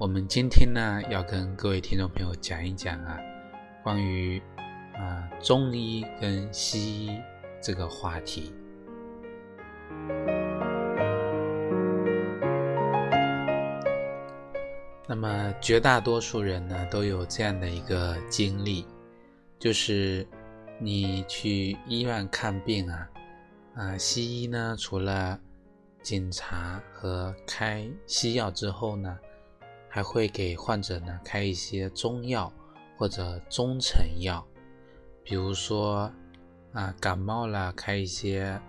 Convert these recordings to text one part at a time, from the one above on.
我们今天呢，要跟各位听众朋友讲一讲啊，关于啊中医跟西医这个话题。那么绝大多数人呢，都有这样的一个经历，就是你去医院看病啊，啊西医呢，除了检查和开西药之后呢。还会给患者呢开一些中药或者中成药，比如说啊感冒了开一些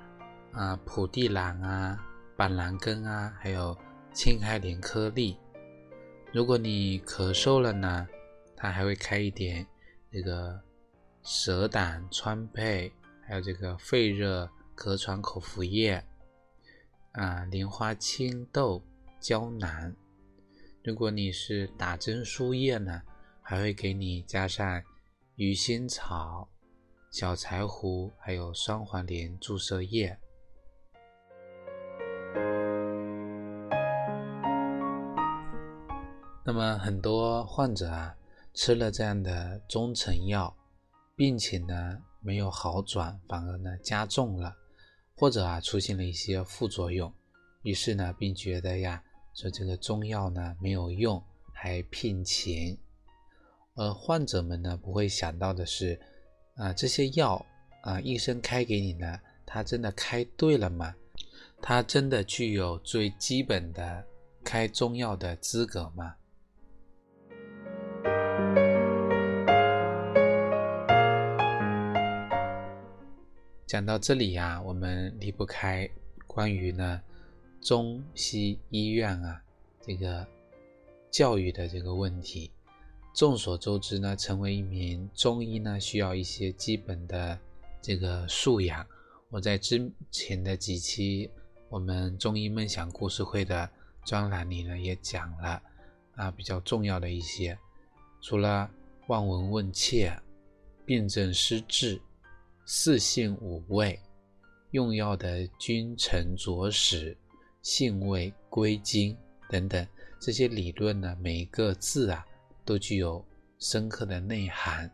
啊蒲地蓝啊、板蓝根啊，还有青海莲颗粒。如果你咳嗽了呢，他还会开一点这个蛇胆川贝，还有这个肺热咳喘口服液啊莲花清豆胶囊。如果你是打针输液呢，还会给你加上鱼腥草、小柴胡，还有双黄连注射液。那么很多患者啊，吃了这样的中成药，病情呢没有好转，反而呢加重了，或者啊出现了一些副作用，于是呢并觉得呀。说这个中药呢没有用，还骗钱，而患者们呢不会想到的是，啊这些药啊医生开给你呢，他真的开对了吗？他真的具有最基本的开中药的资格吗？讲到这里呀，我们离不开关于呢。中西医院啊，这个教育的这个问题，众所周知呢，成为一名中医呢，需要一些基本的这个素养。我在之前的几期我们中医梦想故事会的专栏里呢，也讲了啊，比较重要的一些，除了望闻问切、辨证施治、四性五味、用药的君臣佐使。性味归经等等这些理论呢，每一个字啊都具有深刻的内涵。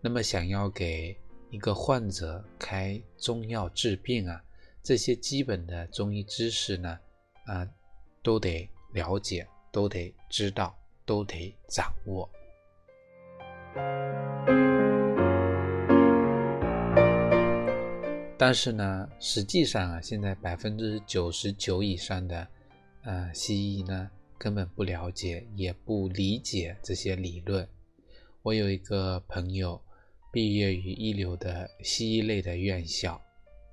那么，想要给一个患者开中药治病啊，这些基本的中医知识呢，啊，都得了解，都得知道，都得掌握。但是呢，实际上啊，现在百分之九十九以上的，呃，西医呢根本不了解，也不理解这些理论。我有一个朋友，毕业于一流的西医类的院校，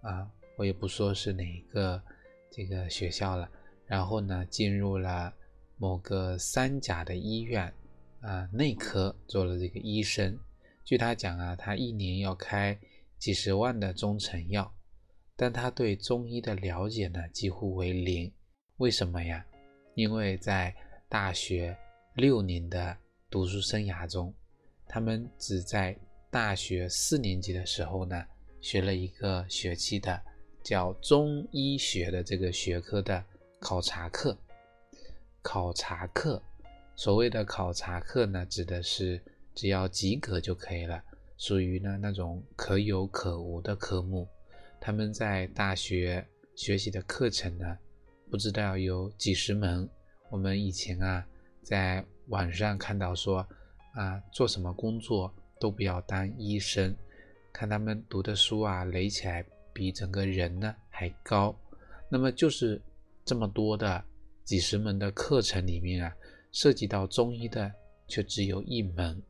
啊，我也不说是哪一个这个学校了。然后呢，进入了某个三甲的医院，啊，内科做了这个医生。据他讲啊，他一年要开。几十万的中成药，但他对中医的了解呢几乎为零。为什么呀？因为在大学六年的读书生涯中，他们只在大学四年级的时候呢学了一个学期的叫中医学的这个学科的考察课。考察课，所谓的考察课呢，指的是只要及格就可以了。属于呢那种可有可无的科目，他们在大学学习的课程呢，不知道有几十门。我们以前啊，在网上看到说，啊，做什么工作都不要当医生，看他们读的书啊，垒起来比整个人呢还高。那么就是这么多的几十门的课程里面啊，涉及到中医的却只有一门。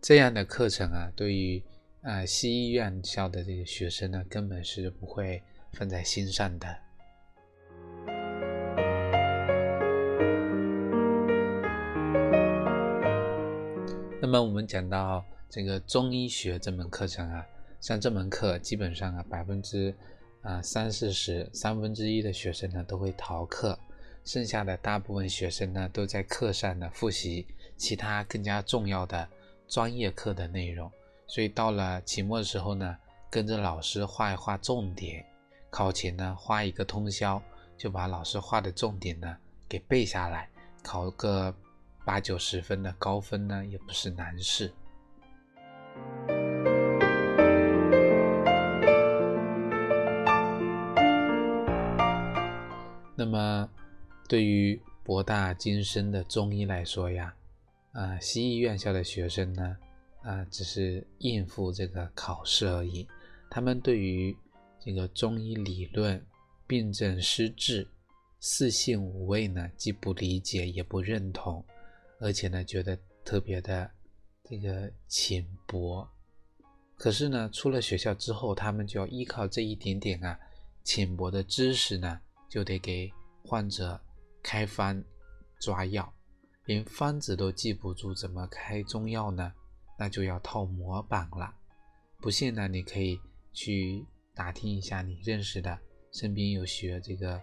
这样的课程啊，对于啊西医院校的这个学生呢，根本是不会放在心上的。那么我们讲到这个中医学这门课程啊，像这门课基本上啊百分之啊三四十三分之一的学生呢都会逃课，剩下的大部分学生呢都在课上呢复习其他更加重要的专业课的内容，所以到了期末的时候呢，跟着老师画一画重点，考前呢花一个通宵就把老师画的重点呢给背下来，考个。八九十分的高分呢，也不是难事。那么，对于博大精深的中医来说呀，啊，西医院校的学生呢，啊，只是应付这个考试而已。他们对于这个中医理论、病症施治、四性五味呢，既不理解也不认同。而且呢，觉得特别的这个浅薄。可是呢，出了学校之后，他们就要依靠这一点点啊浅薄的知识呢，就得给患者开方抓药，连方子都记不住，怎么开中药呢？那就要套模板了。不信呢，你可以去打听一下你认识的，身边有学这个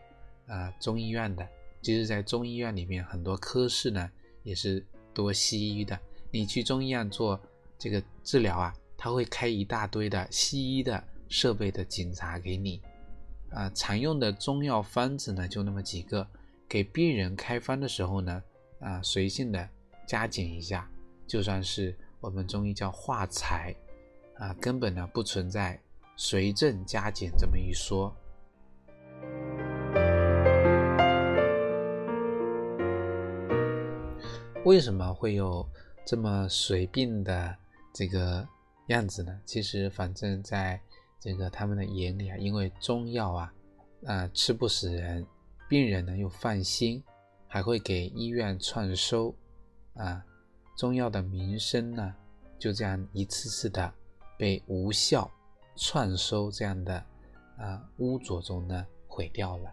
呃中医院的。其实，在中医院里面，很多科室呢。也是多西医的，你去中医院做这个治疗啊，他会开一大堆的西医的设备的检查给你，啊，常用的中药方子呢就那么几个，给病人开方的时候呢，啊，随性的加减一下，就算是我们中医叫化裁，啊，根本呢不存在随症加减这么一说。为什么会有这么随病的这个样子呢？其实，反正在这个他们的眼里啊，因为中药啊，啊吃不死人，病人呢又放心，还会给医院创收，啊，中药的名声呢就这样一次次的被无效创收这样的啊污浊中呢毁掉了。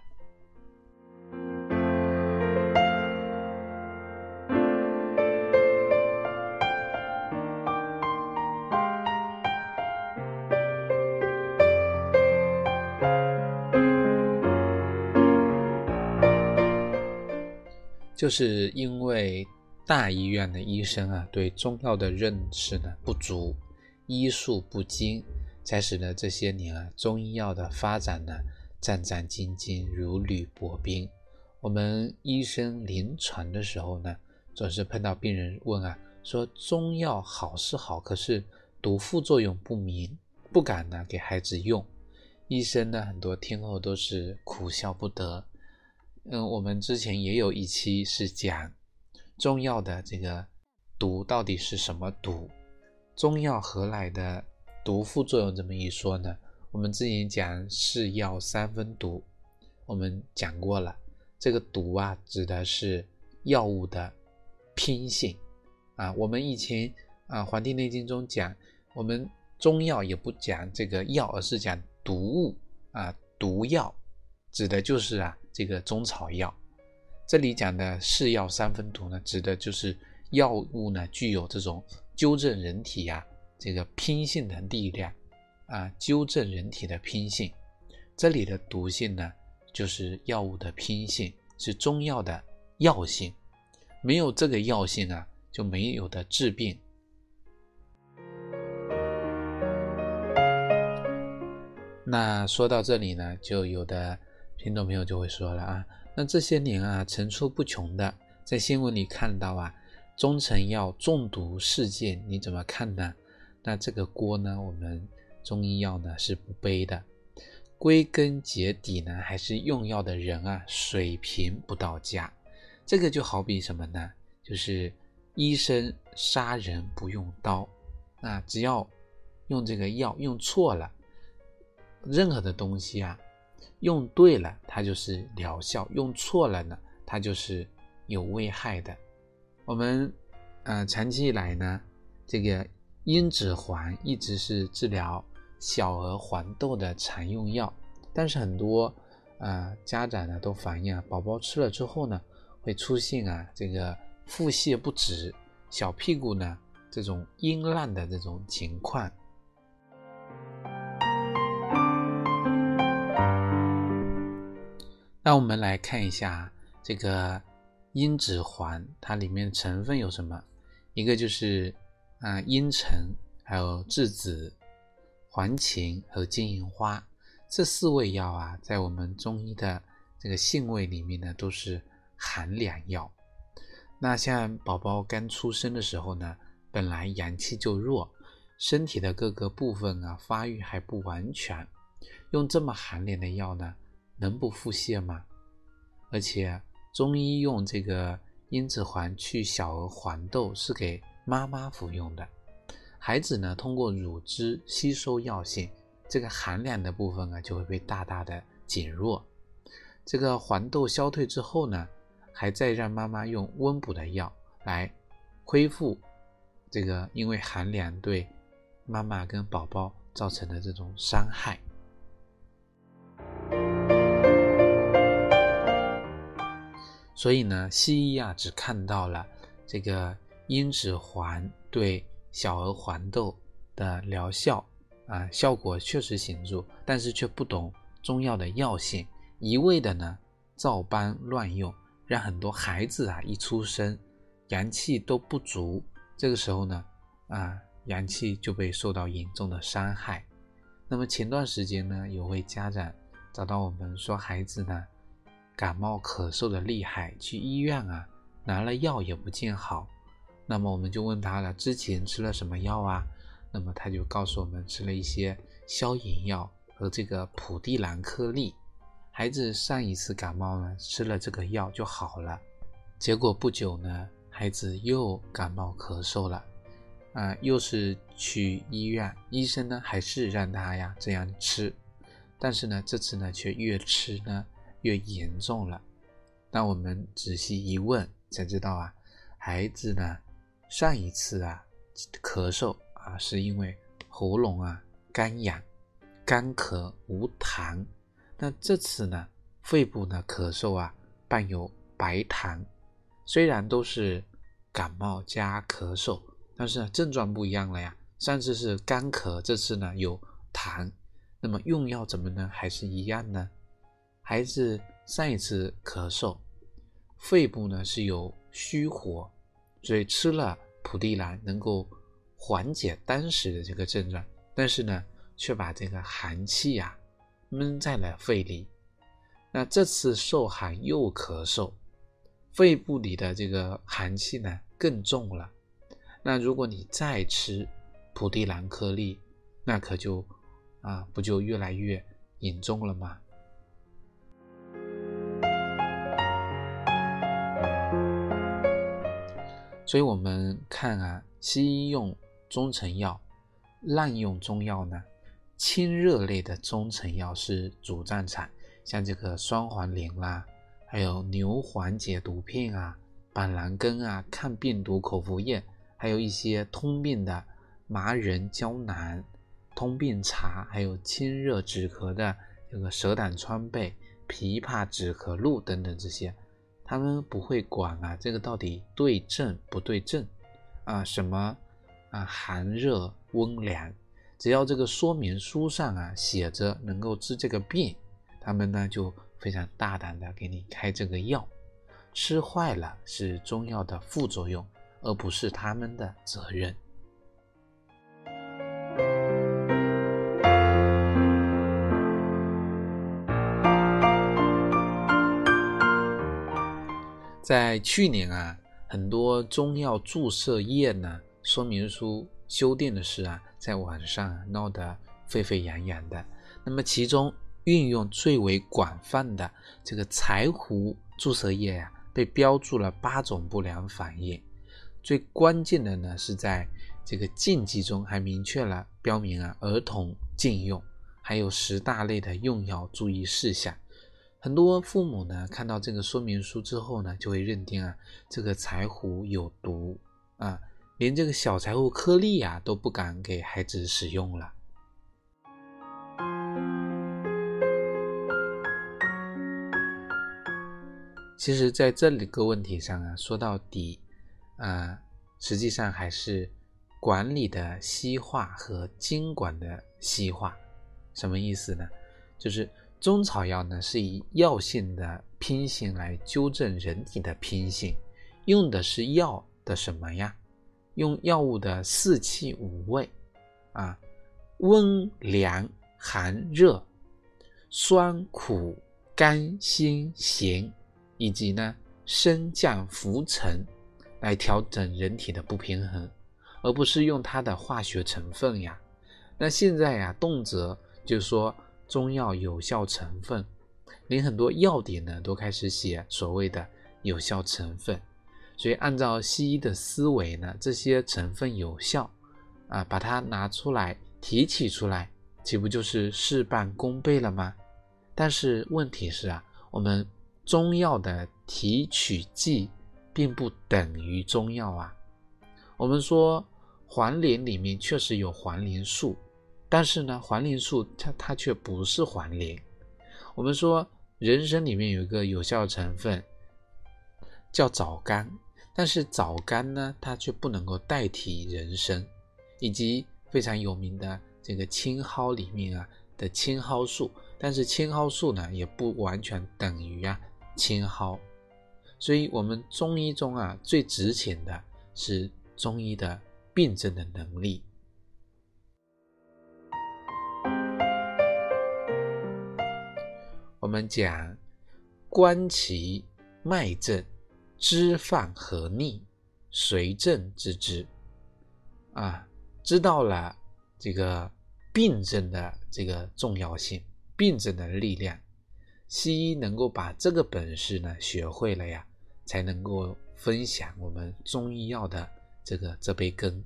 就是因为大医院的医生啊，对中药的认识呢不足，医术不精，才使得这些年啊中医药的发展呢战战兢兢，如履薄冰。我们医生临床的时候呢，总是碰到病人问啊，说中药好是好，可是毒副作用不明，不敢呢给孩子用。医生呢很多听后都是苦笑不得。嗯，我们之前也有一期是讲中药的这个毒到底是什么毒，中药何来的毒副作用这么一说呢？我们之前讲是药三分毒，我们讲过了，这个毒啊指的是药物的偏性啊。我们以前啊《黄帝内经》中讲，我们中药也不讲这个药，而是讲毒物啊，毒药指的就是啊。这个中草药，这里讲的是药三分毒呢，指的就是药物呢具有这种纠正人体呀这个偏性的力量啊，纠正人体的偏性。这里的毒性呢，就是药物的偏性，是中药的药性。没有这个药性啊，就没有的治病。那说到这里呢，就有的。听众朋友就会说了啊，那这些年啊，层出不穷的在新闻里看到啊，中成药中毒事件，你怎么看呢？那这个锅呢，我们中医药呢是不背的，归根结底呢，还是用药的人啊水平不到家。这个就好比什么呢？就是医生杀人不用刀，啊，只要用这个药用错了，任何的东西啊。用对了，它就是疗效；用错了呢，它就是有危害的。我们呃长期以来呢，这个茵栀黄一直是治疗小儿黄痘的常用药，但是很多呃家长呢都反映啊，宝宝吃了之后呢，会出现啊这个腹泻不止，小屁股呢这种阴烂的这种情况。那我们来看一下这个茵栀环，它里面成分有什么？一个就是啊茵陈，还有栀子、黄芩和金银花这四味药啊，在我们中医的这个性味里面呢，都是寒凉药。那像宝宝刚出生的时候呢，本来阳气就弱，身体的各个部分啊发育还不完全，用这么寒凉的药呢？能不腹泻吗？而且中医用这个茵栀环去小儿黄豆是给妈妈服用的，孩子呢通过乳汁吸收药性，这个寒凉的部分啊就会被大大的减弱。这个黄豆消退之后呢，还再让妈妈用温补的药来恢复这个因为寒凉对妈妈跟宝宝造成的这种伤害。所以呢，西医啊只看到了这个茵栀环对小儿黄豆的疗效啊，效果确实显著，但是却不懂中药的药性，一味的呢照搬乱用，让很多孩子啊一出生阳气都不足，这个时候呢啊阳气就被受到严重的伤害。那么前段时间呢，有位家长找到我们说，孩子呢。感冒咳嗽的厉害，去医院啊，拿了药也不见好。那么我们就问他了，之前吃了什么药啊？那么他就告诉我们，吃了一些消炎药和这个普地蓝颗粒。孩子上一次感冒呢，吃了这个药就好了。结果不久呢，孩子又感冒咳嗽了，啊，又是去医院，医生呢还是让他呀这样吃，但是呢，这次呢却越吃呢。越严重了，那我们仔细一问才知道啊，孩子呢上一次啊咳嗽啊是因为喉咙啊干痒、干咳无痰，那这次呢肺部呢咳嗽啊伴有白痰，虽然都是感冒加咳嗽，但是症状不一样了呀。上次是干咳，这次呢有痰，那么用药怎么呢还是一样呢？孩子上一次咳嗽，肺部呢是有虚火，所以吃了普地蓝能够缓解当时的这个症状，但是呢却把这个寒气呀闷在了肺里。那这次受寒又咳嗽，肺部里的这个寒气呢更重了。那如果你再吃普地蓝颗粒，那可就啊不就越来越严重了吗？所以我们看啊，西医用中成药，滥用中药呢，清热类的中成药是主战场，像这个双黄连啦，还有牛黄解毒片啊，板蓝根啊，抗病毒口服液，还有一些通病的麻仁胶囊、通病茶，还有清热止咳的这个蛇胆川贝、枇杷止咳露等等这些。他们不会管啊，这个到底对症不对症啊？什么啊？寒热温凉，只要这个说明书上啊写着能够治这个病，他们呢就非常大胆的给你开这个药。吃坏了是中药的副作用，而不是他们的责任。在去年啊，很多中药注射液呢说明书修订的事啊，在网上闹得沸沸扬扬的。那么其中运用最为广泛的这个柴胡注射液呀，被标注了八种不良反应。最关键的呢，是在这个禁忌中还明确了标明啊，儿童禁用，还有十大类的用药注意事项。很多父母呢，看到这个说明书之后呢，就会认定啊，这个柴胡有毒啊，连这个小柴胡颗粒啊都不敢给孩子使用了。其实，在这里个问题上啊，说到底啊，实际上还是管理的西化和经管的西化，什么意思呢？就是中草药呢是以药性的偏性来纠正人体的偏性，用的是药的什么呀？用药物的四气五味啊，温凉寒热、酸苦甘辛咸，以及呢升降浮沉，来调整人体的不平衡，而不是用它的化学成分呀。那现在呀，动辄就说中药有效成分，连很多药典呢都开始写所谓的有效成分。所以，按照西医的思维呢，这些成分有效啊，把它拿出来提取出来，岂不就是事半功倍了吗？但是问题是啊，我们中药的提取剂并不等于中药啊。我们说黄连里面确实有黄连素，但是呢，黄连素它它却不是黄连。我们说人参里面有一个有效成分叫枣苷。但是枣苷呢，它却不能够代替人参，以及非常有名的这个青蒿里面啊的青蒿素，但是青蒿素呢也不完全等于啊青蒿，所以我们中医中啊最值钱的是中医的辨证的能力。我们讲观其脉证。知犯和逆，随症之之，啊，知道了这个病症的这个重要性，病症的力量，西医能够把这个本事呢学会了呀，才能够分享我们中医药的这个这杯羹。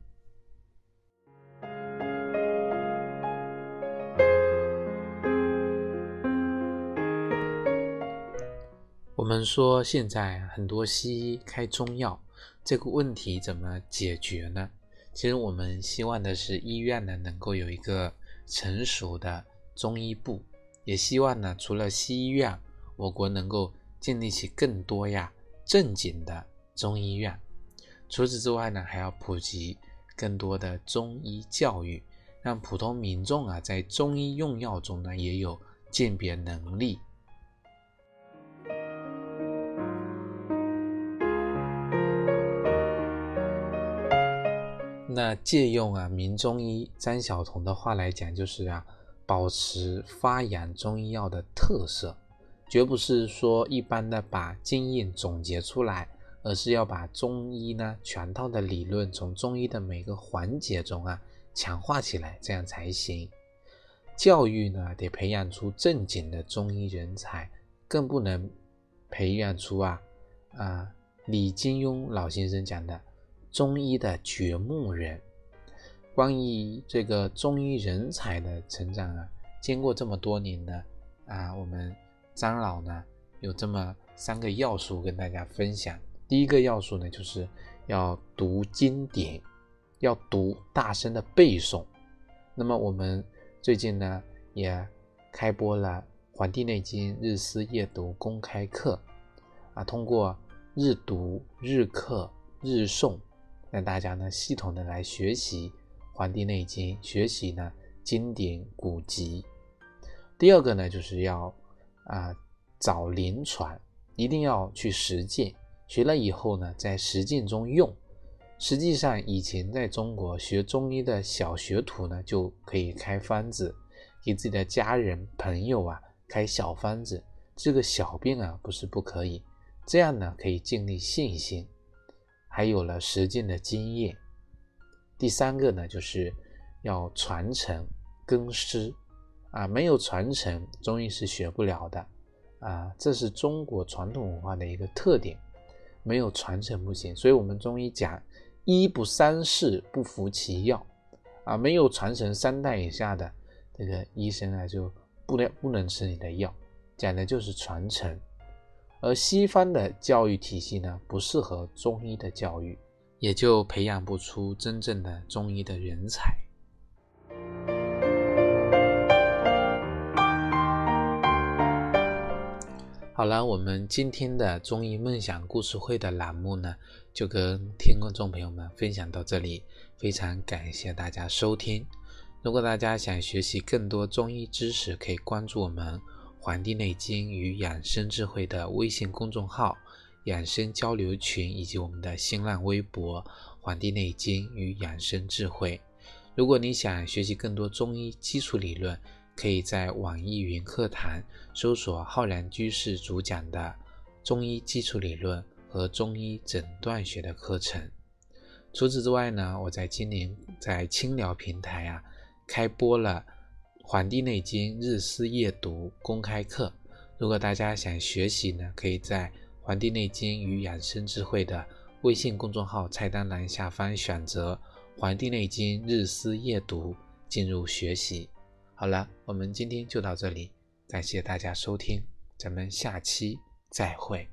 我们说现在很多西医开中药，这个问题怎么解决呢？其实我们希望的是医院呢能够有一个成熟的中医部，也希望呢除了西医院，我国能够建立起更多呀正经的中医院。除此之外呢，还要普及更多的中医教育，让普通民众啊在中医用药中呢也有鉴别能力。那借用啊名中医张晓彤的话来讲，就是啊，保持发扬中医药的特色，绝不是说一般的把经验总结出来，而是要把中医呢全套的理论从中医的每个环节中啊强化起来，这样才行。教育呢得培养出正经的中医人才，更不能培养出啊啊李金庸老先生讲的。中医的掘墓人，关于这个中医人才的成长啊，经过这么多年呢，啊，我们张老呢有这么三个要素跟大家分享。第一个要素呢，就是要读经典，要读大声的背诵。那么我们最近呢也开播了《黄帝内经日思夜读》公开课，啊，通过日读、日课、日诵。让大家呢系统的来学习《黄帝内经》，学习呢经典古籍。第二个呢，就是要啊找临床，一定要去实践。学了以后呢，在实践中用。实际上，以前在中国学中医的小学徒呢，就可以开方子，给自己的家人朋友啊开小方子。治个小病啊，不是不可以。这样呢，可以建立信心。还有了实践的经验。第三个呢，就是要传承更师啊，没有传承，中医是学不了的啊，这是中国传统文化的一个特点，没有传承不行。所以，我们中医讲医不三世不服其药啊，没有传承三代以下的这个医生啊，就不能不能吃你的药，讲的就是传承。而西方的教育体系呢，不适合中医的教育，也就培养不出真正的中医的人才。好了，我们今天的中医梦想故事会的栏目呢，就跟听众朋友们分享到这里，非常感谢大家收听。如果大家想学习更多中医知识，可以关注我们《黄帝内经与养生智慧》的微信公众号、养生交流群以及我们的新浪微博《黄帝内经与养生智慧》。如果你想学习更多中医基础理论，可以在网易云课堂搜索浩然居士主讲的中医基础理论和中医诊断学的课程。除此之外呢，我在今年在清聊平台啊开播了《黄帝内经日思夜读》公开课。如果大家想学习呢，可以在《黄帝内经与养生智慧》的微信公众号菜单栏下方选择《黄帝内经日思夜读》进入学习。好了，我们今天就到这里，感谢大家收听，咱们下期再会。